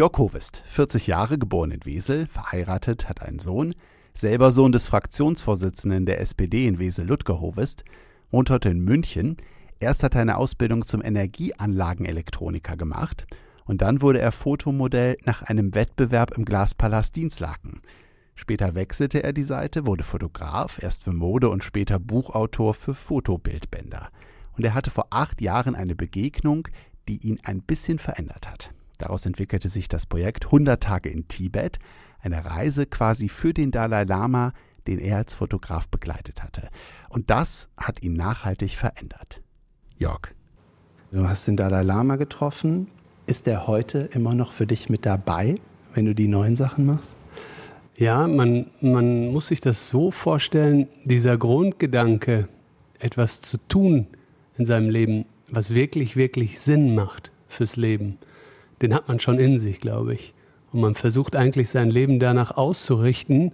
Jörg Hovest, 40 Jahre, geboren in Wesel, verheiratet, hat einen Sohn, selber Sohn des Fraktionsvorsitzenden der SPD in Wesel, Ludger Hovest, wohnt heute in München. Erst hat er eine Ausbildung zum Energieanlagenelektroniker gemacht und dann wurde er Fotomodell nach einem Wettbewerb im Glaspalast Dienstlaken. Später wechselte er die Seite, wurde Fotograf, erst für Mode und später Buchautor für Fotobildbänder. Und er hatte vor acht Jahren eine Begegnung, die ihn ein bisschen verändert hat. Daraus entwickelte sich das Projekt 100 Tage in Tibet, eine Reise quasi für den Dalai Lama, den er als Fotograf begleitet hatte. Und das hat ihn nachhaltig verändert. Jörg. Du hast den Dalai Lama getroffen. Ist er heute immer noch für dich mit dabei, wenn du die neuen Sachen machst? Ja, man, man muss sich das so vorstellen, dieser Grundgedanke, etwas zu tun in seinem Leben, was wirklich, wirklich Sinn macht fürs Leben, den hat man schon in sich, glaube ich. Und man versucht eigentlich sein Leben danach auszurichten,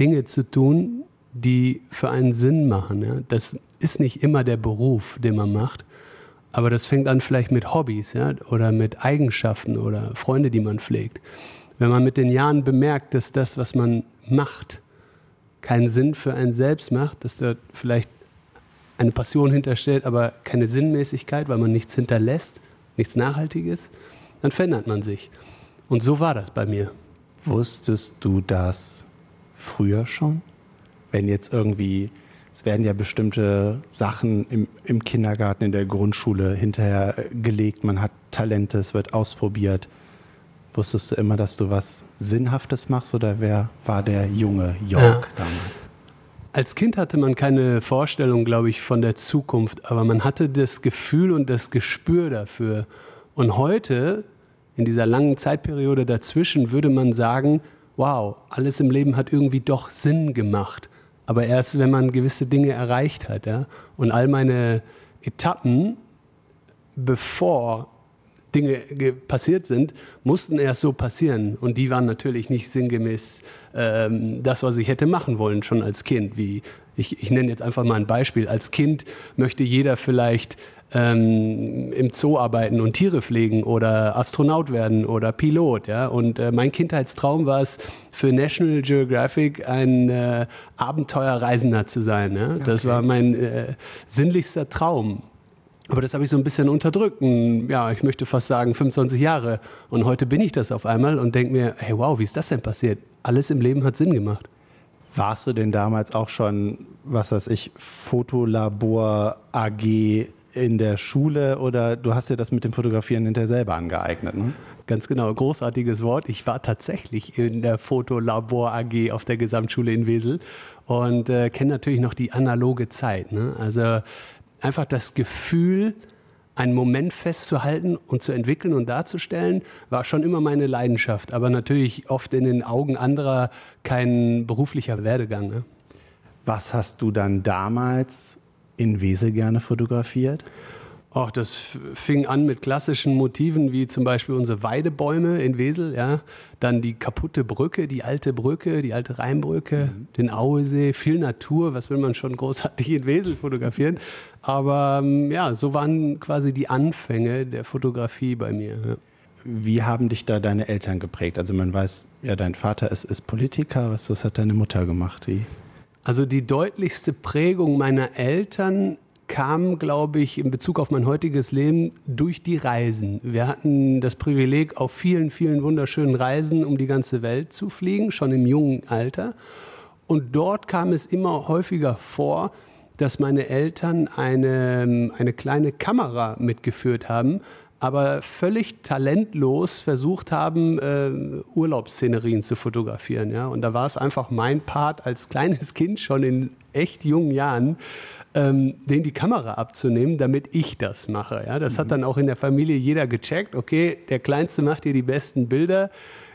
Dinge zu tun, die für einen Sinn machen. Ja. Das ist nicht immer der Beruf, den man macht, aber das fängt an vielleicht mit Hobbys ja, oder mit Eigenschaften oder Freunde, die man pflegt. Wenn man mit den Jahren bemerkt, dass das, was man macht, keinen Sinn für einen selbst macht, dass dort vielleicht eine Passion hinterstellt, aber keine Sinnmäßigkeit, weil man nichts hinterlässt, nichts Nachhaltiges, dann verändert man sich. Und so war das bei mir. Wusstest du das früher schon? Wenn jetzt irgendwie, es werden ja bestimmte Sachen im, im Kindergarten, in der Grundschule hinterher gelegt, man hat Talente, es wird ausprobiert. Wusstest du immer, dass du was Sinnhaftes machst oder wer war der junge Jörg ja. damals? Als Kind hatte man keine Vorstellung, glaube ich, von der Zukunft, aber man hatte das Gefühl und das Gespür dafür. Und heute in dieser langen Zeitperiode dazwischen würde man sagen, wow, alles im Leben hat irgendwie doch Sinn gemacht. Aber erst, wenn man gewisse Dinge erreicht hat. Ja? Und all meine Etappen, bevor Dinge passiert sind, mussten erst so passieren. Und die waren natürlich nicht sinngemäß ähm, das, was ich hätte machen wollen, schon als Kind. Wie ich, ich nenne jetzt einfach mal ein Beispiel. Als Kind möchte jeder vielleicht ähm, im Zoo arbeiten und Tiere pflegen oder Astronaut werden oder Pilot. Ja? Und äh, mein Kindheitstraum war es, für National Geographic ein äh, Abenteuerreisender zu sein. Ja? Das okay. war mein äh, sinnlichster Traum. Aber das habe ich so ein bisschen unterdrückt. Und, ja, ich möchte fast sagen 25 Jahre. Und heute bin ich das auf einmal und denke mir, hey, wow, wie ist das denn passiert? Alles im Leben hat Sinn gemacht. Warst du denn damals auch schon, was weiß ich, Fotolabor AG in der Schule oder du hast dir das mit dem Fotografieren hinterher selber angeeignet? Ne? Ganz genau, großartiges Wort. Ich war tatsächlich in der Fotolabor AG auf der Gesamtschule in Wesel und äh, kenne natürlich noch die analoge Zeit. Ne? Also einfach das Gefühl, einen Moment festzuhalten und zu entwickeln und darzustellen, war schon immer meine Leidenschaft. Aber natürlich oft in den Augen anderer kein beruflicher Werdegang. Ne? Was hast du dann damals in Wesel gerne fotografiert? Ach, das fing an mit klassischen Motiven wie zum Beispiel unsere Weidebäume in Wesel, ja. Dann die kaputte Brücke, die alte Brücke, die alte Rheinbrücke, mhm. den Auesee, viel Natur, was will man schon großartig in Wesel fotografieren. Aber ähm, ja, so waren quasi die Anfänge der Fotografie bei mir. Ja. Wie haben dich da deine Eltern geprägt? Also man weiß, ja, dein Vater ist, ist Politiker, was, was hat deine Mutter gemacht? Wie? Also die deutlichste Prägung meiner Eltern kam, glaube ich, in Bezug auf mein heutiges Leben durch die Reisen. Wir hatten das Privileg, auf vielen, vielen wunderschönen Reisen um die ganze Welt zu fliegen, schon im jungen Alter. Und dort kam es immer häufiger vor, dass meine Eltern eine, eine kleine Kamera mitgeführt haben, aber völlig talentlos versucht haben, äh, Urlaubsszenerien zu fotografieren. Ja? Und da war es einfach mein Part als kleines Kind schon in echt jungen Jahren, ähm, den die Kamera abzunehmen, damit ich das mache. Ja? Das mhm. hat dann auch in der Familie jeder gecheckt. Okay, der Kleinste macht dir die besten Bilder.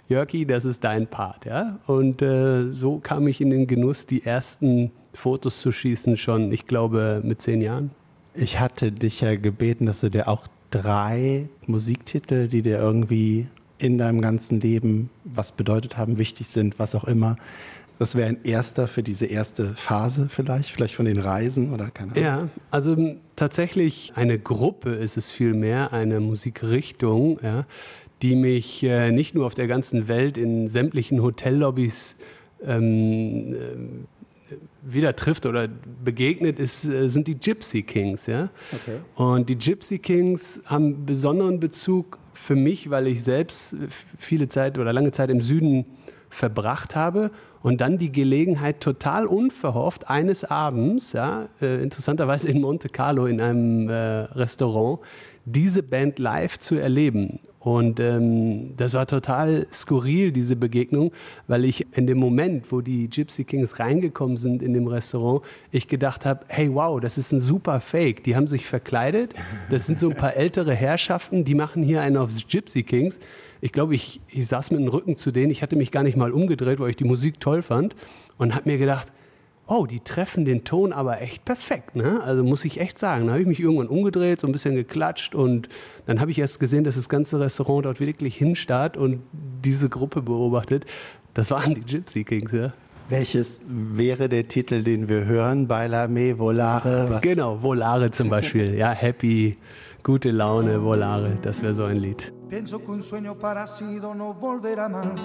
Jörgi, das ist dein Part. Ja? Und äh, so kam ich in den Genuss, die ersten Fotos zu schießen, schon, ich glaube, mit zehn Jahren. Ich hatte dich ja gebeten, dass du dir auch drei Musiktitel, die dir irgendwie in deinem ganzen Leben was bedeutet haben, wichtig sind, was auch immer. Das wäre ein erster für diese erste Phase vielleicht, vielleicht von den Reisen oder keine Ahnung. Ja, also tatsächlich eine Gruppe ist es vielmehr, eine Musikrichtung, ja, die mich äh, nicht nur auf der ganzen Welt in sämtlichen Hotellobbys ähm, äh, wieder trifft oder begegnet, ist, äh, sind die Gypsy Kings. Ja? Okay. Und die Gypsy Kings haben besonderen Bezug für mich, weil ich selbst viele Zeit oder lange Zeit im Süden verbracht habe und dann die Gelegenheit total unverhofft eines Abends, ja, äh, interessanterweise in Monte Carlo in einem äh, Restaurant, diese Band live zu erleben. Und ähm, das war total skurril, diese Begegnung, weil ich in dem Moment, wo die Gypsy Kings reingekommen sind in dem Restaurant, ich gedacht habe, hey wow, das ist ein super Fake. Die haben sich verkleidet, das sind so ein paar ältere Herrschaften, die machen hier einen aufs Gypsy Kings. Ich glaube, ich, ich saß mit dem Rücken zu denen, ich hatte mich gar nicht mal umgedreht, weil ich die Musik toll fand und habe mir gedacht, oh, die treffen den Ton aber echt perfekt. Ne? Also muss ich echt sagen. Da habe ich mich irgendwann umgedreht, so ein bisschen geklatscht und dann habe ich erst gesehen, dass das ganze Restaurant dort wirklich hinstarrt und diese Gruppe beobachtet. Das waren die Gypsy Kings, ja. Welches wäre der Titel, den wir hören? Bailame, Volare? Was? Genau, Volare zum Beispiel. Ja, Happy, gute Laune, Volare, das wäre so ein Lied. Pienso que un sueño parecido no volverá más.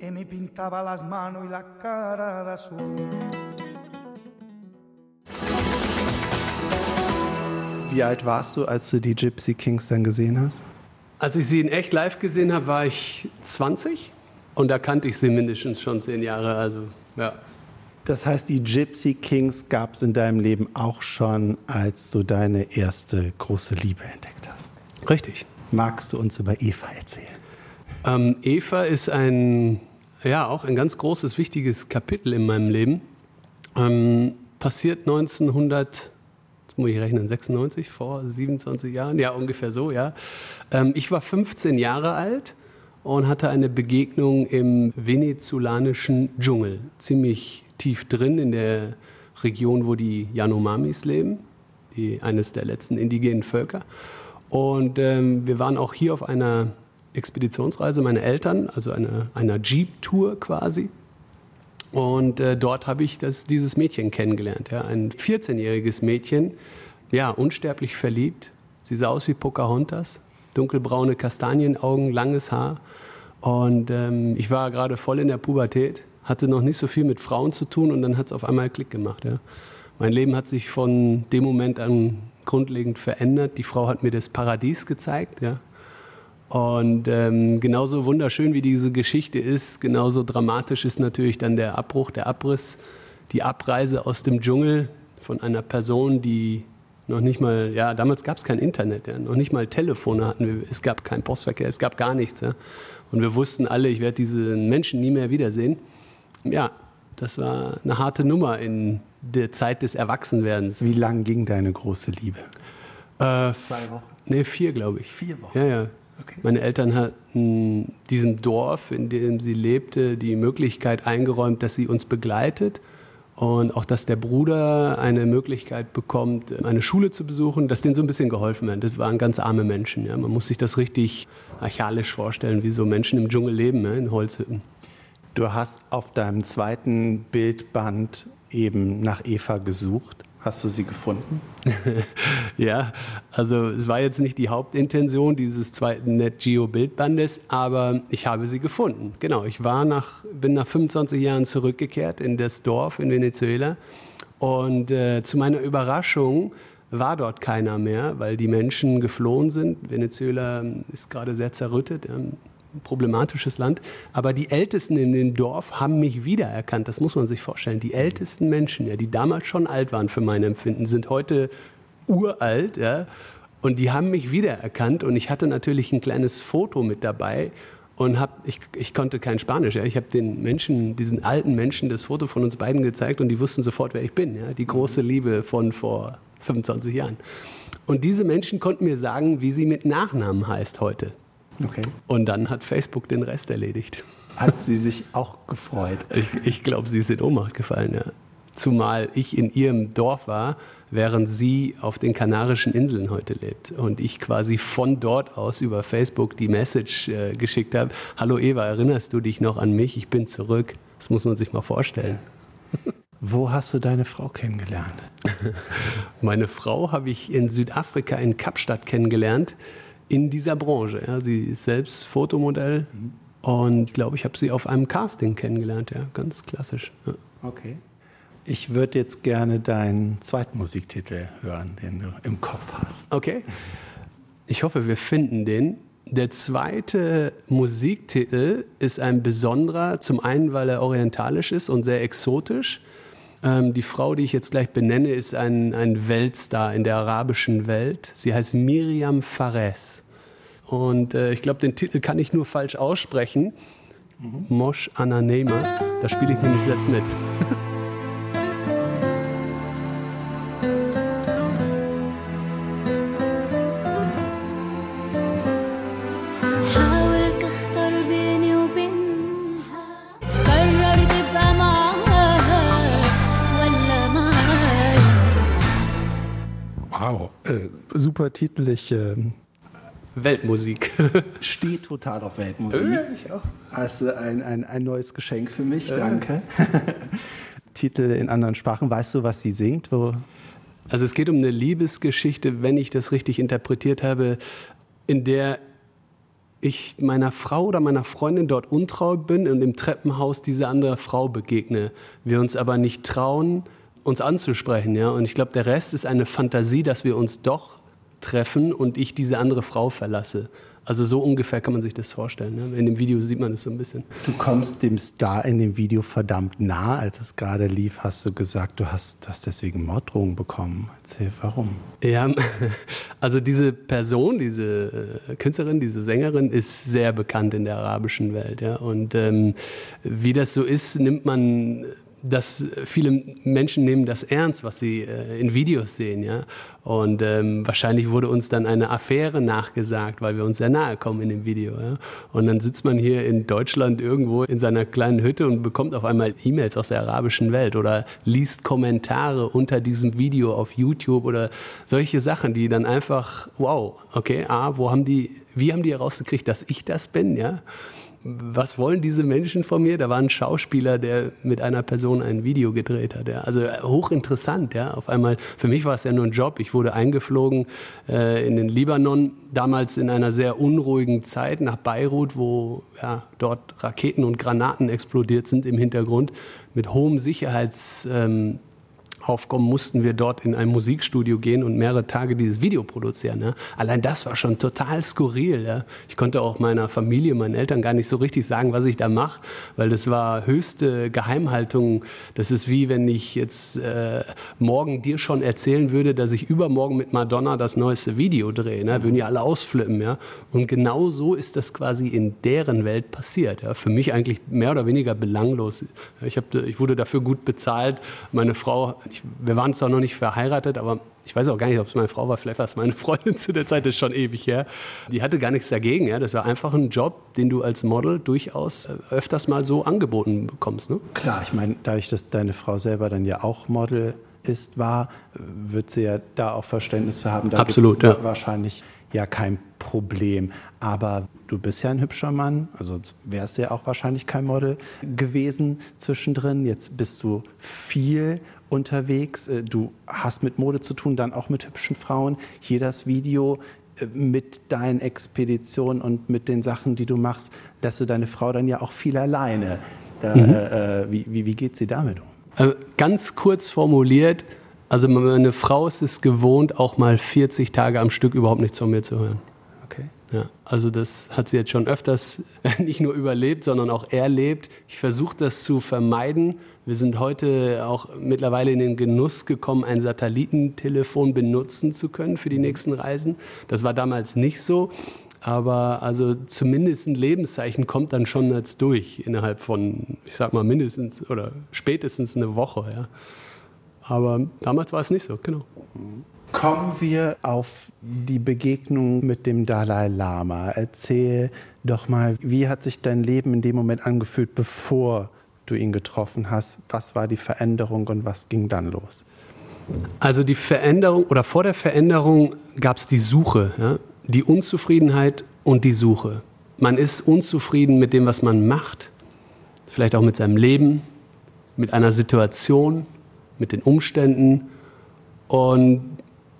Y me pintaba las manos y la cara de azul. Wie alt warst du, als du die Gypsy Kings dann gesehen hast? Als ich sie in echt live gesehen habe, war ich 20 und da kannte ich sie mindestens schon zehn Jahre. Also ja. Das heißt, die Gypsy Kings gab es in deinem Leben auch schon, als du deine erste große Liebe entdeckt hast. Richtig. Magst du uns über Eva erzählen? Ähm, Eva ist ein ja, auch ein ganz großes, wichtiges Kapitel in meinem Leben. Ähm, passiert 1900, jetzt muss ich rechnen, 96, vor 27 Jahren, ja, ungefähr so, ja. Ähm, ich war 15 Jahre alt und hatte eine Begegnung im venezolanischen Dschungel, ziemlich tief drin in der Region, wo die Yanomamis leben, die, eines der letzten indigenen Völker. Und ähm, wir waren auch hier auf einer Expeditionsreise meiner Eltern, also eine, einer Jeep-Tour quasi. Und äh, dort habe ich das, dieses Mädchen kennengelernt, ja, ein 14-jähriges Mädchen, ja, unsterblich verliebt. Sie sah aus wie Pocahontas, dunkelbraune Kastanienaugen, langes Haar. Und ähm, ich war gerade voll in der Pubertät, hatte noch nicht so viel mit Frauen zu tun und dann hat es auf einmal Klick gemacht. Ja. Mein Leben hat sich von dem Moment an grundlegend verändert. Die Frau hat mir das Paradies gezeigt. Ja. Und ähm, genauso wunderschön wie diese Geschichte ist, genauso dramatisch ist natürlich dann der Abbruch, der Abriss, die Abreise aus dem Dschungel von einer Person, die noch nicht mal, ja, damals gab es kein Internet, ja, noch nicht mal Telefone hatten wir, es gab keinen Postverkehr, es gab gar nichts. Ja. Und wir wussten alle, ich werde diesen Menschen nie mehr wiedersehen. Ja, das war eine harte Nummer in der Zeit des Erwachsenwerdens. Wie lang ging deine große Liebe? Äh, Zwei Wochen? Nee, vier, glaube ich. Vier Wochen? Ja, ja. Okay. Meine Eltern hatten diesem Dorf, in dem sie lebte, die Möglichkeit eingeräumt, dass sie uns begleitet und auch, dass der Bruder eine Möglichkeit bekommt, eine Schule zu besuchen, dass denen so ein bisschen geholfen wird. Das waren ganz arme Menschen. Ja. Man muss sich das richtig archaisch vorstellen, wie so Menschen im Dschungel leben, ja, in Holzhütten. Du hast auf deinem zweiten Bildband eben nach Eva gesucht. Hast du sie gefunden? ja, also es war jetzt nicht die Hauptintention dieses zweiten NetGeo-Bildbandes, aber ich habe sie gefunden. Genau, ich war nach, bin nach 25 Jahren zurückgekehrt in das Dorf in Venezuela und äh, zu meiner Überraschung war dort keiner mehr, weil die Menschen geflohen sind. Venezuela ist gerade sehr zerrüttet problematisches Land. Aber die Ältesten in dem Dorf haben mich wiedererkannt. Das muss man sich vorstellen. Die ältesten Menschen, ja, die damals schon alt waren für mein Empfinden, sind heute uralt. Ja, und die haben mich wiedererkannt. Und ich hatte natürlich ein kleines Foto mit dabei. Und hab, ich, ich konnte kein Spanisch. Ja. Ich habe den Menschen, diesen alten Menschen, das Foto von uns beiden gezeigt und die wussten sofort, wer ich bin. Ja. Die große Liebe von vor 25 Jahren. Und diese Menschen konnten mir sagen, wie sie mit Nachnamen heißt heute. Okay. Und dann hat Facebook den Rest erledigt. Hat sie sich auch gefreut? Ich, ich glaube, sie ist in Ohnmacht gefallen, ja. Zumal ich in ihrem Dorf war, während sie auf den Kanarischen Inseln heute lebt. Und ich quasi von dort aus über Facebook die Message äh, geschickt habe: Hallo Eva, erinnerst du dich noch an mich? Ich bin zurück. Das muss man sich mal vorstellen. Wo hast du deine Frau kennengelernt? Meine Frau habe ich in Südafrika in Kapstadt kennengelernt in dieser Branche. Ja. Sie ist selbst Fotomodell mhm. und ich glaube, ich habe sie auf einem Casting kennengelernt. Ja, ganz klassisch. Ja. Okay. Ich würde jetzt gerne deinen zweiten Musiktitel hören, den du im Kopf hast. Okay. Ich hoffe, wir finden den. Der zweite Musiktitel ist ein besonderer, zum einen, weil er orientalisch ist und sehr exotisch. Ähm, die Frau, die ich jetzt gleich benenne, ist ein, ein Weltstar in der arabischen Welt. Sie heißt Miriam Fares. Und äh, ich glaube, den Titel kann ich nur falsch aussprechen. Mhm. Mosh Ananema. Da spiele ich nämlich selbst mit. super Titel. Ich, äh, Weltmusik. Stehe total auf Weltmusik. Ja, ich auch. Also ein, ein, ein neues Geschenk für mich, äh. danke. Titel in anderen Sprachen. Weißt du, was sie singt? Wo? Also es geht um eine Liebesgeschichte, wenn ich das richtig interpretiert habe, in der ich meiner Frau oder meiner Freundin dort untreu bin und im Treppenhaus diese andere Frau begegne. Wir uns aber nicht trauen, uns anzusprechen. Ja? Und ich glaube, der Rest ist eine Fantasie, dass wir uns doch treffen und ich diese andere Frau verlasse. Also so ungefähr kann man sich das vorstellen. Ne? In dem Video sieht man das so ein bisschen. Du kommst dem Star in dem Video verdammt nah. Als es gerade lief, hast du gesagt, du hast, hast deswegen Morddrohungen bekommen. Erzähl, warum? Ja, also diese Person, diese äh, Künstlerin, diese Sängerin ist sehr bekannt in der arabischen Welt. Ja? Und ähm, wie das so ist, nimmt man dass viele Menschen nehmen das ernst, was sie äh, in Videos sehen, ja. Und ähm, wahrscheinlich wurde uns dann eine Affäre nachgesagt, weil wir uns sehr nahe kommen in dem Video. Ja? Und dann sitzt man hier in Deutschland irgendwo in seiner kleinen Hütte und bekommt auf einmal E-Mails aus der arabischen Welt oder liest Kommentare unter diesem Video auf YouTube oder solche Sachen, die dann einfach, wow, okay, ah, wo haben die, wie haben die herausgekriegt, dass ich das bin, ja? Was wollen diese Menschen von mir? Da war ein Schauspieler, der mit einer Person ein Video gedreht hat. Ja. Also äh, hochinteressant, ja. Auf einmal, für mich war es ja nur ein Job. Ich wurde eingeflogen äh, in den Libanon, damals in einer sehr unruhigen Zeit nach Beirut, wo ja, dort Raketen und Granaten explodiert sind im Hintergrund mit hohem Sicherheits. Ähm, aufkommen, mussten wir dort in ein Musikstudio gehen und mehrere Tage dieses Video produzieren. Ja. Allein das war schon total skurril. Ja. Ich konnte auch meiner Familie, meinen Eltern gar nicht so richtig sagen, was ich da mache, weil das war höchste Geheimhaltung. Das ist wie wenn ich jetzt äh, morgen dir schon erzählen würde, dass ich übermorgen mit Madonna das neueste Video drehe. Ne. Würden ja alle ausflippen. Ja. Und genau so ist das quasi in deren Welt passiert. Ja. Für mich eigentlich mehr oder weniger belanglos. Ich, hab, ich wurde dafür gut bezahlt. Meine Frau, ich, wir waren zwar noch nicht verheiratet, aber ich weiß auch gar nicht, ob es meine Frau war, vielleicht war es meine Freundin zu der Zeit, das ist schon ewig her. Die hatte gar nichts dagegen. Ja? Das war einfach ein Job, den du als Model durchaus äh, öfters mal so angeboten bekommst. Ne? Klar, ich meine, dadurch, dass deine Frau selber dann ja auch Model ist, war, wird sie ja da auch Verständnis für haben. Da Absolut, ja. wahrscheinlich ja kein Problem. Aber du bist ja ein hübscher Mann, also wärst ja auch wahrscheinlich kein Model gewesen zwischendrin. Jetzt bist du viel unterwegs. Äh, du hast mit Mode zu tun, dann auch mit hübschen Frauen. Hier das Video äh, mit deinen Expeditionen und mit den Sachen, die du machst, lässt du deine Frau dann ja auch viel alleine. Da, mhm. äh, wie, wie, wie geht sie damit um? Äh, ganz kurz formuliert, also meine Frau ist es gewohnt, auch mal 40 Tage am Stück überhaupt nichts von mir zu hören. Ja, also das hat sie jetzt schon öfters nicht nur überlebt, sondern auch erlebt. Ich versuche das zu vermeiden, wir sind heute auch mittlerweile in den Genuss gekommen, ein Satellitentelefon benutzen zu können für die nächsten Reisen. Das war damals nicht so. Aber also zumindest ein Lebenszeichen kommt dann schon jetzt durch innerhalb von, ich sag mal, mindestens oder spätestens eine Woche. Ja. Aber damals war es nicht so, genau. Kommen wir auf die Begegnung mit dem Dalai Lama. Erzähl doch mal, wie hat sich dein Leben in dem Moment angefühlt, bevor du ihn getroffen hast. Was war die Veränderung und was ging dann los? Also die Veränderung oder vor der Veränderung gab es die Suche, ja? die Unzufriedenheit und die Suche. Man ist unzufrieden mit dem, was man macht, vielleicht auch mit seinem Leben, mit einer Situation, mit den Umständen. Und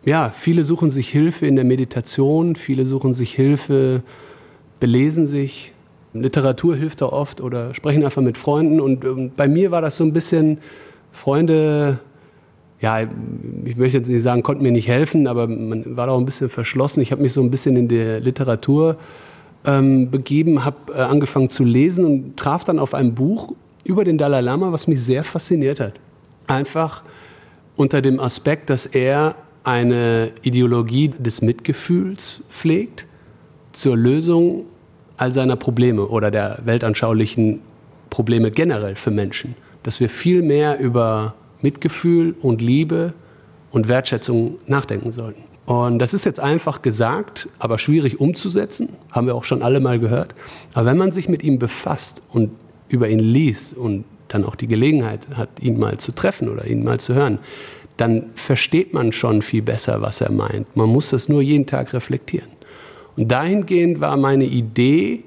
ja, viele suchen sich Hilfe in der Meditation, viele suchen sich Hilfe, belesen sich. Literatur hilft da oft oder sprechen einfach mit Freunden. Und ähm, bei mir war das so ein bisschen, Freunde, ja, ich möchte jetzt nicht sagen, konnten mir nicht helfen, aber man war da auch ein bisschen verschlossen. Ich habe mich so ein bisschen in der Literatur ähm, begeben, habe äh, angefangen zu lesen und traf dann auf ein Buch über den Dalai Lama, was mich sehr fasziniert hat. Einfach unter dem Aspekt, dass er eine Ideologie des Mitgefühls pflegt zur Lösung all seiner Probleme oder der weltanschaulichen Probleme generell für Menschen. Dass wir viel mehr über Mitgefühl und Liebe und Wertschätzung nachdenken sollten. Und das ist jetzt einfach gesagt, aber schwierig umzusetzen, haben wir auch schon alle mal gehört. Aber wenn man sich mit ihm befasst und über ihn liest und dann auch die Gelegenheit hat, ihn mal zu treffen oder ihn mal zu hören, dann versteht man schon viel besser, was er meint. Man muss das nur jeden Tag reflektieren. Und dahingehend war meine Idee,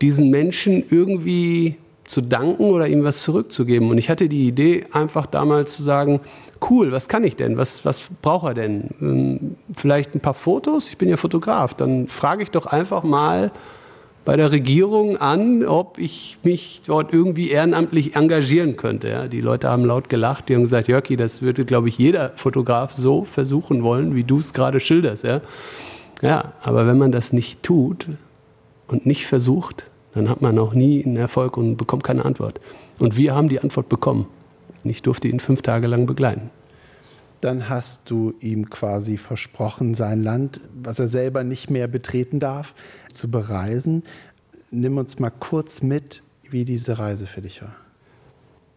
diesen Menschen irgendwie zu danken oder ihm was zurückzugeben. Und ich hatte die Idee, einfach damals zu sagen, cool, was kann ich denn? Was, was braucht er denn? Ähm, vielleicht ein paar Fotos? Ich bin ja Fotograf. Dann frage ich doch einfach mal bei der Regierung an, ob ich mich dort irgendwie ehrenamtlich engagieren könnte. Ja, die Leute haben laut gelacht, die haben gesagt, Jörki, das würde, glaube ich, jeder Fotograf so versuchen wollen, wie du es gerade schilderst. Ja? ja, aber wenn man das nicht tut und nicht versucht, dann hat man auch nie einen Erfolg und bekommt keine Antwort. Und wir haben die Antwort bekommen. Ich durfte ihn fünf Tage lang begleiten. Dann hast du ihm quasi versprochen, sein Land, was er selber nicht mehr betreten darf, zu bereisen. Nimm uns mal kurz mit, wie diese Reise für dich war.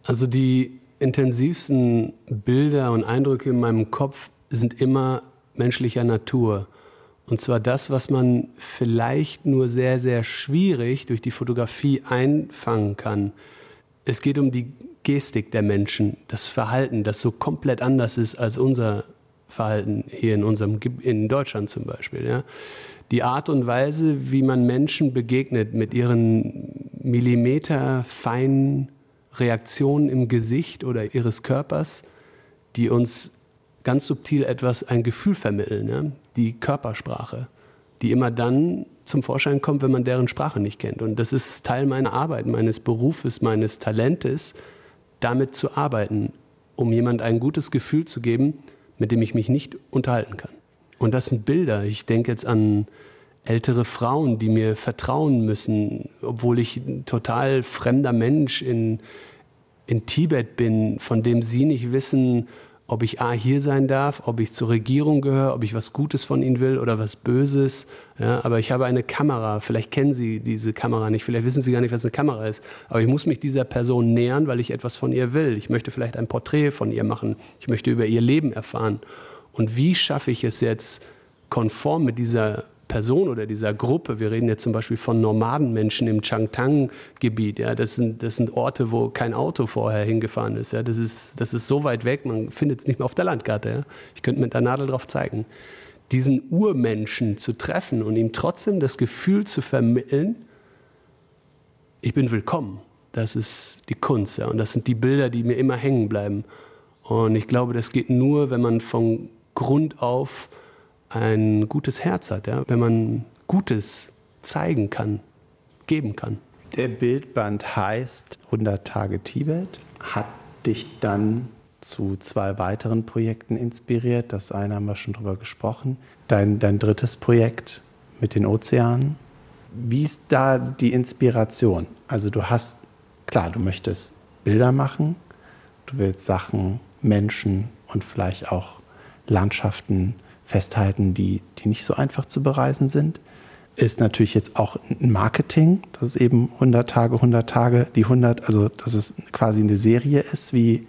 Also die intensivsten Bilder und Eindrücke in meinem Kopf sind immer menschlicher Natur. Und zwar das, was man vielleicht nur sehr, sehr schwierig durch die Fotografie einfangen kann. Es geht um die Gestik der Menschen, das Verhalten, das so komplett anders ist als unser Verhalten hier in unserem in Deutschland zum Beispiel. Ja. Die Art und Weise, wie man Menschen begegnet mit ihren millimeterfeinen Reaktionen im Gesicht oder ihres Körpers, die uns ganz subtil etwas, ein Gefühl vermitteln. Ja. Die Körpersprache, die immer dann zum Vorschein kommt, wenn man deren Sprache nicht kennt. Und das ist Teil meiner Arbeit, meines Berufes, meines Talentes, damit zu arbeiten, um jemand ein gutes Gefühl zu geben, mit dem ich mich nicht unterhalten kann. Und das sind Bilder. Ich denke jetzt an ältere Frauen, die mir vertrauen müssen, obwohl ich ein total fremder Mensch in, in Tibet bin, von dem sie nicht wissen, ob ich A hier sein darf, ob ich zur Regierung gehöre, ob ich was Gutes von ihnen will oder was Böses. Ja, aber ich habe eine Kamera. Vielleicht kennen Sie diese Kamera nicht, vielleicht wissen Sie gar nicht, was eine Kamera ist. Aber ich muss mich dieser Person nähern, weil ich etwas von ihr will. Ich möchte vielleicht ein Porträt von ihr machen. Ich möchte über ihr Leben erfahren. Und wie schaffe ich es jetzt, konform mit dieser Person oder dieser Gruppe, wir reden jetzt zum Beispiel von Nomadenmenschen im Changtang-Gebiet, ja, das sind, das sind Orte, wo kein Auto vorher hingefahren ist, ja, das ist, das ist so weit weg, man findet es nicht mehr auf der Landkarte, ja. ich könnte mit der Nadel drauf zeigen. Diesen Urmenschen zu treffen und ihm trotzdem das Gefühl zu vermitteln, ich bin willkommen, das ist die Kunst, ja, und das sind die Bilder, die mir immer hängen bleiben. Und ich glaube, das geht nur, wenn man von Grund auf ein gutes Herz hat, ja? wenn man Gutes zeigen kann, geben kann. Der Bildband heißt 100 Tage Tibet, hat dich dann zu zwei weiteren Projekten inspiriert. Das eine haben wir schon drüber gesprochen. Dein, dein drittes Projekt mit den Ozeanen. Wie ist da die Inspiration? Also du hast, klar, du möchtest Bilder machen, du willst Sachen, Menschen und vielleicht auch Landschaften festhalten, die, die nicht so einfach zu bereisen sind. Ist natürlich jetzt auch ein Marketing, dass es eben 100 Tage, 100 Tage, die 100, also dass es quasi eine Serie ist, wie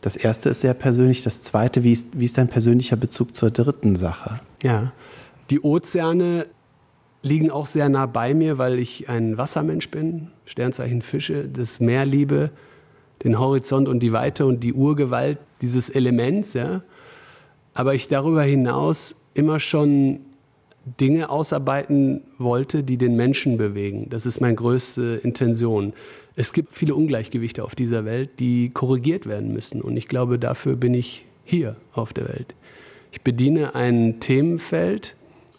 das erste ist sehr persönlich, das zweite, wie ist, wie ist dein persönlicher Bezug zur dritten Sache? Ja, die Ozeane liegen auch sehr nah bei mir, weil ich ein Wassermensch bin, Sternzeichen Fische, das Meer liebe, den Horizont und die Weite und die Urgewalt dieses Elements, ja aber ich darüber hinaus immer schon Dinge ausarbeiten wollte, die den Menschen bewegen. Das ist meine größte Intention. Es gibt viele Ungleichgewichte auf dieser Welt, die korrigiert werden müssen. Und ich glaube, dafür bin ich hier auf der Welt. Ich bediene ein Themenfeld,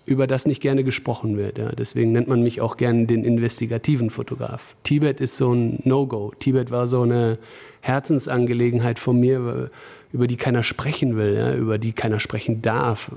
über das nicht gerne gesprochen wird. Ja. Deswegen nennt man mich auch gerne den investigativen Fotograf. Tibet ist so ein No-Go. Tibet war so eine Herzensangelegenheit von mir, über die keiner sprechen will, ja, über die keiner sprechen darf.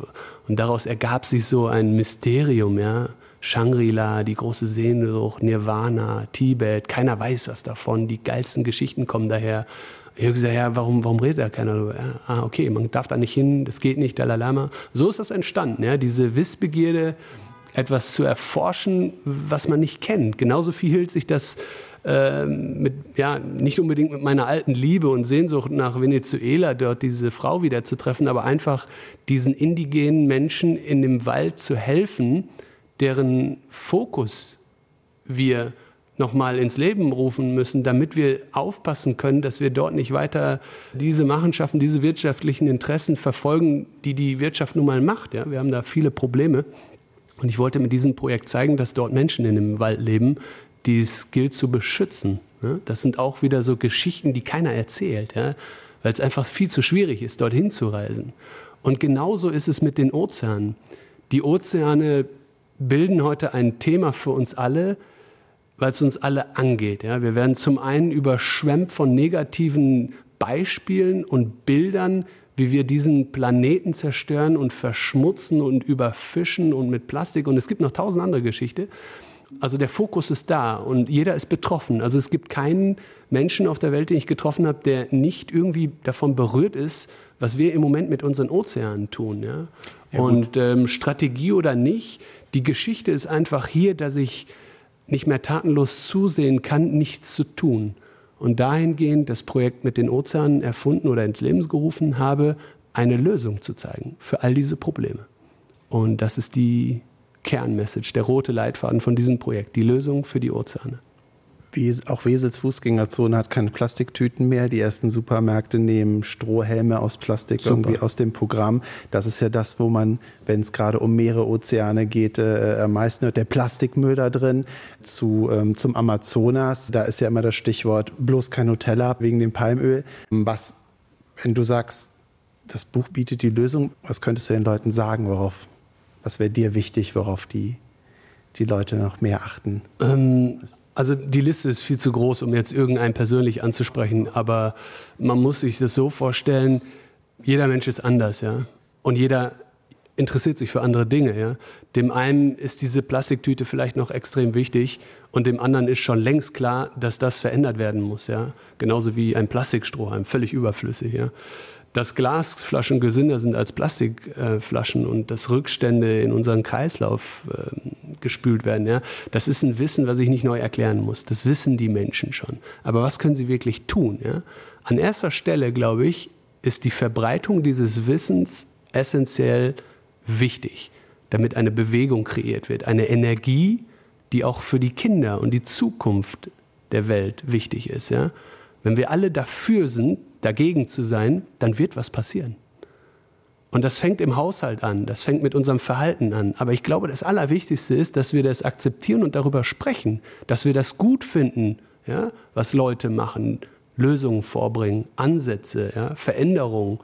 Und daraus ergab sich so ein Mysterium, ja. Shangri-La, die große Sehnsucht, Nirvana, Tibet, keiner weiß was davon, die geilsten Geschichten kommen daher. Ich habe gesagt, ja, warum, warum redet da keiner darüber? Ja, ah, okay, man darf da nicht hin, das geht nicht, Dalai Lama. So ist das entstanden, ja, diese Wissbegierde, etwas zu erforschen, was man nicht kennt. Genauso viel hielt sich das äh, mit, ja, nicht unbedingt mit meiner alten Liebe und Sehnsucht nach Venezuela, dort diese Frau wieder zu treffen, aber einfach diesen indigenen Menschen in dem Wald zu helfen, deren Fokus wir nochmal ins Leben rufen müssen, damit wir aufpassen können, dass wir dort nicht weiter diese Machenschaften, diese wirtschaftlichen Interessen verfolgen, die die Wirtschaft nun mal macht. Ja? Wir haben da viele Probleme. Und ich wollte mit diesem Projekt zeigen, dass dort Menschen in dem Wald leben, die es gilt zu beschützen. Ja? Das sind auch wieder so Geschichten, die keiner erzählt, weil es einfach viel zu schwierig ist, dorthin zu reisen. Und genauso ist es mit den Ozeanen. Die Ozeane bilden heute ein Thema für uns alle, weil es uns alle angeht. Wir werden zum einen überschwemmt von negativen Beispielen und Bildern, wie wir diesen Planeten zerstören und verschmutzen und überfischen und mit Plastik. Und es gibt noch tausend andere Geschichten. Also der Fokus ist da und jeder ist betroffen. Also es gibt keinen Menschen auf der Welt, den ich getroffen habe, der nicht irgendwie davon berührt ist, was wir im Moment mit unseren Ozeanen tun. Ja? ja und ähm, Strategie oder nicht, die Geschichte ist einfach hier, dass ich nicht mehr tatenlos zusehen kann, nichts zu tun. Und dahingehend das Projekt mit den Ozeanen erfunden oder ins Leben gerufen habe, eine Lösung zu zeigen für all diese Probleme. Und das ist die Kernmessage, der rote Leitfaden von diesem Projekt, die Lösung für die Ozeane auch Wesels Fußgängerzone hat keine Plastiktüten mehr. Die ersten Supermärkte nehmen Strohhelme aus Plastik Super. irgendwie aus dem Programm. Das ist ja das, wo man, wenn es gerade um Meere, Ozeane geht, äh, am meisten hört. Der Plastikmüll da drin zu, ähm, zum Amazonas. Da ist ja immer das Stichwort bloß kein Nutella wegen dem Palmöl. Was, wenn du sagst, das Buch bietet die Lösung, was könntest du den Leuten sagen, worauf, was wäre dir wichtig, worauf die die Leute noch mehr achten? Ähm, also die Liste ist viel zu groß, um jetzt irgendeinen persönlich anzusprechen, aber man muss sich das so vorstellen, jeder Mensch ist anders, ja. Und jeder interessiert sich für andere Dinge, ja. Dem einen ist diese Plastiktüte vielleicht noch extrem wichtig und dem anderen ist schon längst klar, dass das verändert werden muss, ja. Genauso wie ein Plastikstrohhalm, völlig überflüssig, ja dass Glasflaschen gesünder sind als Plastikflaschen und dass Rückstände in unseren Kreislauf äh, gespült werden. Ja? Das ist ein Wissen, was ich nicht neu erklären muss. Das wissen die Menschen schon. Aber was können sie wirklich tun? Ja? An erster Stelle, glaube ich, ist die Verbreitung dieses Wissens essentiell wichtig, damit eine Bewegung kreiert wird, eine Energie, die auch für die Kinder und die Zukunft der Welt wichtig ist. Ja? Wenn wir alle dafür sind, dagegen zu sein, dann wird was passieren. Und das fängt im Haushalt an, das fängt mit unserem Verhalten an. Aber ich glaube, das Allerwichtigste ist, dass wir das akzeptieren und darüber sprechen, dass wir das gut finden, ja, was Leute machen, Lösungen vorbringen, Ansätze, ja, Veränderungen.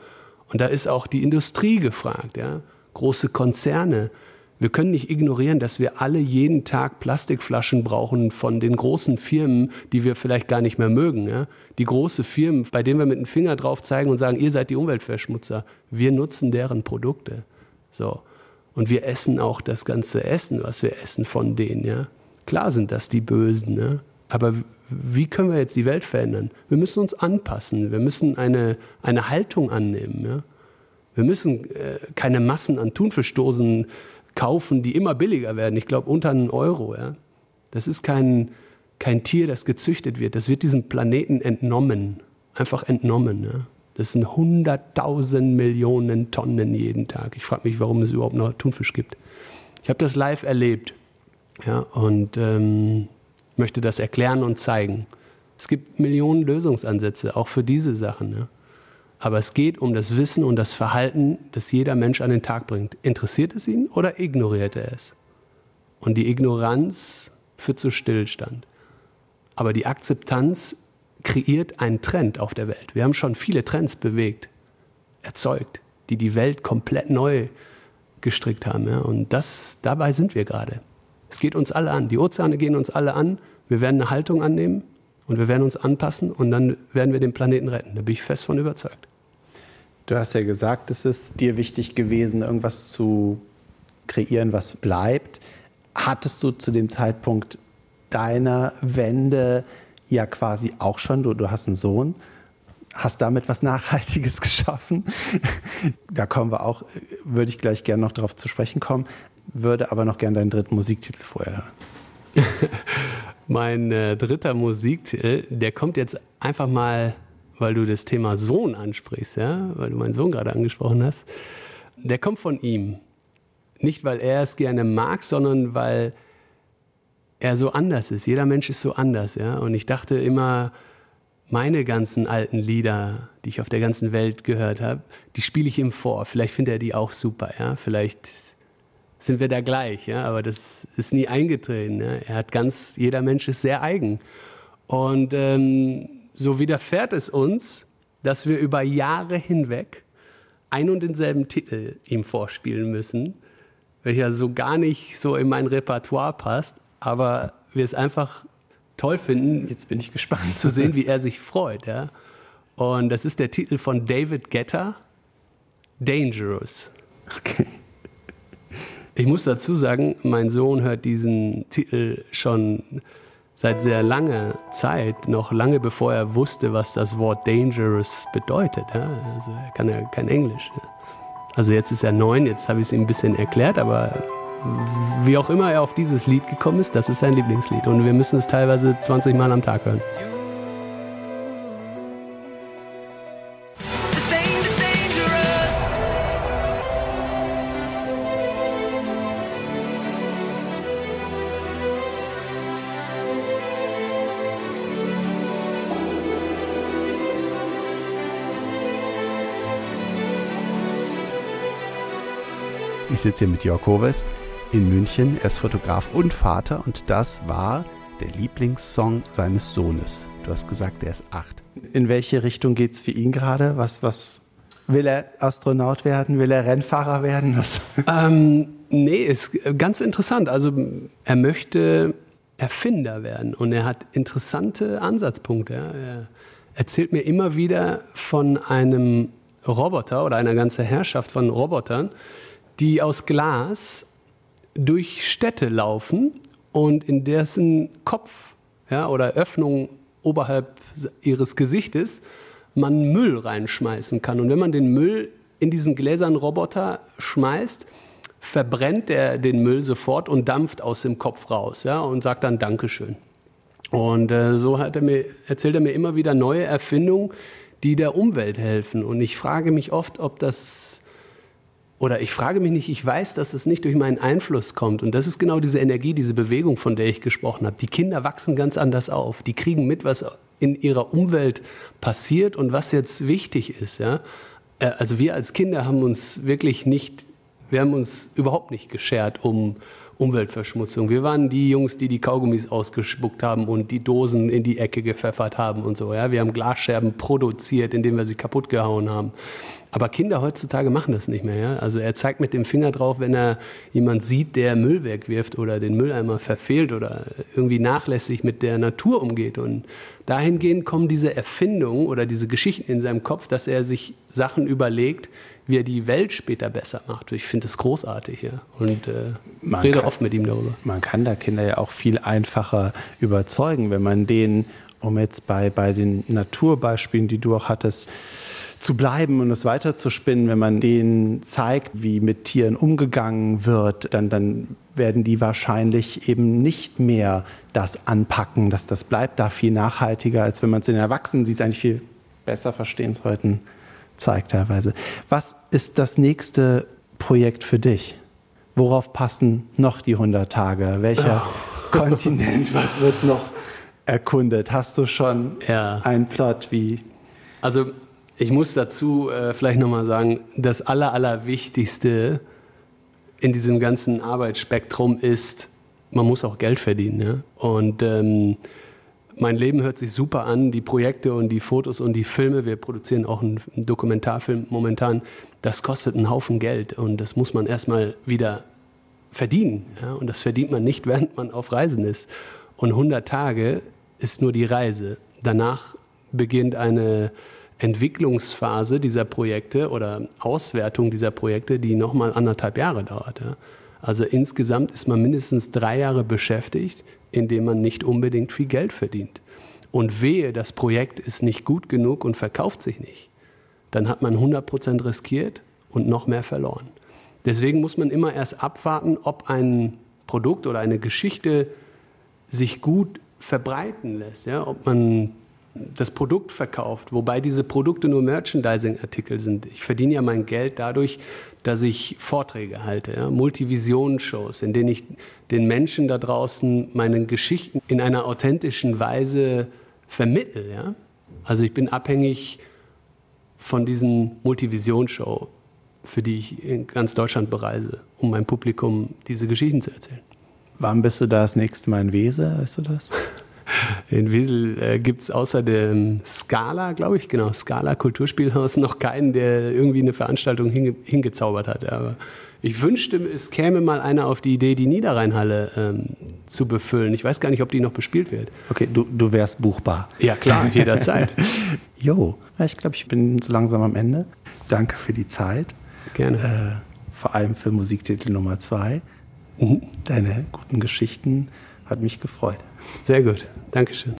Und da ist auch die Industrie gefragt, ja, große Konzerne, wir können nicht ignorieren, dass wir alle jeden Tag Plastikflaschen brauchen von den großen Firmen, die wir vielleicht gar nicht mehr mögen. Ja? Die große Firmen, bei denen wir mit dem Finger drauf zeigen und sagen, ihr seid die Umweltverschmutzer. Wir nutzen deren Produkte. So. Und wir essen auch das ganze Essen, was wir essen von denen. Ja? Klar sind das die Bösen. Ja? Aber wie können wir jetzt die Welt verändern? Wir müssen uns anpassen. Wir müssen eine, eine Haltung annehmen. Ja? Wir müssen äh, keine Massen an Thunfischdosen kaufen, die immer billiger werden. Ich glaube, unter einen Euro. Ja? Das ist kein, kein Tier, das gezüchtet wird. Das wird diesem Planeten entnommen. Einfach entnommen. Ja? Das sind 100.000 Millionen Tonnen jeden Tag. Ich frage mich, warum es überhaupt noch Thunfisch gibt. Ich habe das live erlebt ja, und ähm, möchte das erklären und zeigen. Es gibt Millionen Lösungsansätze, auch für diese Sachen. Ja. Aber es geht um das Wissen und das Verhalten, das jeder Mensch an den Tag bringt. Interessiert es ihn oder ignoriert er es? Und die Ignoranz führt zu Stillstand. Aber die Akzeptanz kreiert einen Trend auf der Welt. Wir haben schon viele Trends bewegt, erzeugt. die die Welt komplett neu gestrickt haben. Und das, dabei sind wir gerade. Es geht uns alle an. Die Ozeane gehen uns alle an. Wir werden eine Haltung annehmen und wir werden uns anpassen und dann werden wir den Planeten retten. Da bin ich fest von überzeugt. Du hast ja gesagt, es ist dir wichtig gewesen, irgendwas zu kreieren, was bleibt. Hattest du zu dem Zeitpunkt deiner Wende ja quasi auch schon, du, du hast einen Sohn, hast damit was Nachhaltiges geschaffen. da kommen wir auch, würde ich gleich gerne noch darauf zu sprechen kommen, würde aber noch gerne deinen dritten Musiktitel vorher hören. mein äh, dritter Musiktitel, der kommt jetzt einfach mal, weil du das Thema Sohn ansprichst, ja, weil du meinen Sohn gerade angesprochen hast. Der kommt von ihm. Nicht, weil er es gerne mag, sondern weil er so anders ist. Jeder Mensch ist so anders, ja. Und ich dachte immer, meine ganzen alten Lieder, die ich auf der ganzen Welt gehört habe, die spiele ich ihm vor. Vielleicht findet er die auch super, ja. Vielleicht sind wir da gleich, ja. Aber das ist nie eingetreten. Ja? Er hat ganz, jeder Mensch ist sehr eigen. Und ähm, so widerfährt es uns, dass wir über Jahre hinweg ein und denselben Titel ihm vorspielen müssen, welcher so gar nicht so in mein Repertoire passt, aber wir es einfach toll finden, jetzt bin ich gespannt zu sehen, wie er sich freut. Ja? Und das ist der Titel von David Getter, Dangerous. Okay. Ich muss dazu sagen, mein Sohn hört diesen Titel schon seit sehr langer Zeit, noch lange bevor er wusste, was das Wort dangerous bedeutet. Also er kann ja kein Englisch. Also jetzt ist er neun, jetzt habe ich es ihm ein bisschen erklärt, aber wie auch immer er auf dieses Lied gekommen ist, das ist sein Lieblingslied. Und wir müssen es teilweise 20 Mal am Tag hören. Ich sitze hier mit Jörg Hovest in München. Er ist Fotograf und Vater und das war der Lieblingssong seines Sohnes. Du hast gesagt, er ist acht. In welche Richtung geht es für ihn gerade? Was, was will er Astronaut werden? Will er Rennfahrer werden? Was? Ähm, nee, ist ganz interessant. Also er möchte Erfinder werden und er hat interessante Ansatzpunkte. Er erzählt mir immer wieder von einem Roboter oder einer ganzen Herrschaft von Robotern, die aus Glas durch Städte laufen und in dessen Kopf ja, oder Öffnung oberhalb ihres Gesichtes man Müll reinschmeißen kann. Und wenn man den Müll in diesen gläsernen Roboter schmeißt, verbrennt er den Müll sofort und dampft aus dem Kopf raus ja, und sagt dann Dankeschön. Und äh, so hat er mir, erzählt er mir immer wieder neue Erfindungen, die der Umwelt helfen. Und ich frage mich oft, ob das oder ich frage mich nicht, ich weiß, dass es nicht durch meinen Einfluss kommt. Und das ist genau diese Energie, diese Bewegung, von der ich gesprochen habe. Die Kinder wachsen ganz anders auf. Die kriegen mit, was in ihrer Umwelt passiert und was jetzt wichtig ist. Ja? Äh, also wir als Kinder haben uns wirklich nicht, wir haben uns überhaupt nicht geschert um Umweltverschmutzung. Wir waren die Jungs, die die Kaugummis ausgespuckt haben und die Dosen in die Ecke gepfeffert haben und so. Ja? Wir haben Glasscherben produziert, indem wir sie kaputt gehauen haben. Aber Kinder heutzutage machen das nicht mehr. Ja? Also er zeigt mit dem Finger drauf, wenn er jemand sieht, der Müll wegwirft oder den Mülleimer verfehlt oder irgendwie nachlässig mit der Natur umgeht. Und dahingehend kommen diese Erfindungen oder diese Geschichten in seinem Kopf, dass er sich Sachen überlegt, wie er die Welt später besser macht. Ich finde das großartig, ja. Und äh, rede kann, oft mit ihm darüber. Man kann da Kinder ja auch viel einfacher überzeugen, wenn man denen, um jetzt bei, bei den Naturbeispielen, die du auch hattest, zu bleiben und es weiterzuspinnen, wenn man denen zeigt, wie mit Tieren umgegangen wird, dann, dann werden die wahrscheinlich eben nicht mehr das anpacken. Das, das bleibt da viel nachhaltiger, als wenn man es den Erwachsenen sieht, eigentlich viel besser verstehen sollten zeigt teilweise. Was ist das nächste Projekt für dich? Worauf passen noch die 100 Tage? Welcher oh. Kontinent? Was wird noch erkundet? Hast du schon ja. einen Plot wie? Also ich muss dazu äh, vielleicht nochmal sagen, das Aller, Allerwichtigste in diesem ganzen Arbeitsspektrum ist, man muss auch Geld verdienen. Ja? Und ähm, mein Leben hört sich super an, die Projekte und die Fotos und die Filme, wir produzieren auch einen Dokumentarfilm momentan, das kostet einen Haufen Geld und das muss man erstmal wieder verdienen. Ja? Und das verdient man nicht, während man auf Reisen ist. Und 100 Tage ist nur die Reise. Danach beginnt eine Entwicklungsphase dieser Projekte oder Auswertung dieser Projekte, die nochmal anderthalb Jahre dauert. Ja? Also insgesamt ist man mindestens drei Jahre beschäftigt, indem man nicht unbedingt viel Geld verdient. Und wehe, das Projekt ist nicht gut genug und verkauft sich nicht. Dann hat man 100 Prozent riskiert und noch mehr verloren. Deswegen muss man immer erst abwarten, ob ein Produkt oder eine Geschichte sich gut verbreiten lässt, ja? ob man das Produkt verkauft, wobei diese Produkte nur Merchandising-Artikel sind. Ich verdiene ja mein Geld dadurch, dass ich Vorträge halte, ja? Multivision-Shows, in denen ich den Menschen da draußen meine Geschichten in einer authentischen Weise vermittle. Ja? Also ich bin abhängig von diesen Multivision-Show, für die ich in ganz Deutschland bereise, um meinem Publikum diese Geschichten zu erzählen. Wann bist du da das nächste Mal in Wesel, weißt du das? In Wesel äh, gibt es außer dem Scala, glaube ich, genau, Scala Kulturspielhaus, noch keinen, der irgendwie eine Veranstaltung hinge hingezaubert hat. Aber ich wünschte, es käme mal einer auf die Idee, die Niederrheinhalle ähm, zu befüllen. Ich weiß gar nicht, ob die noch bespielt wird. Okay, du, du wärst buchbar. Ja, klar, jederzeit. jo, ich glaube, ich bin so langsam am Ende. Danke für die Zeit. Gerne. Äh, vor allem für Musiktitel Nummer zwei. Mhm. Deine guten Geschichten hat mich gefreut. Sehr gut. Dankeschön.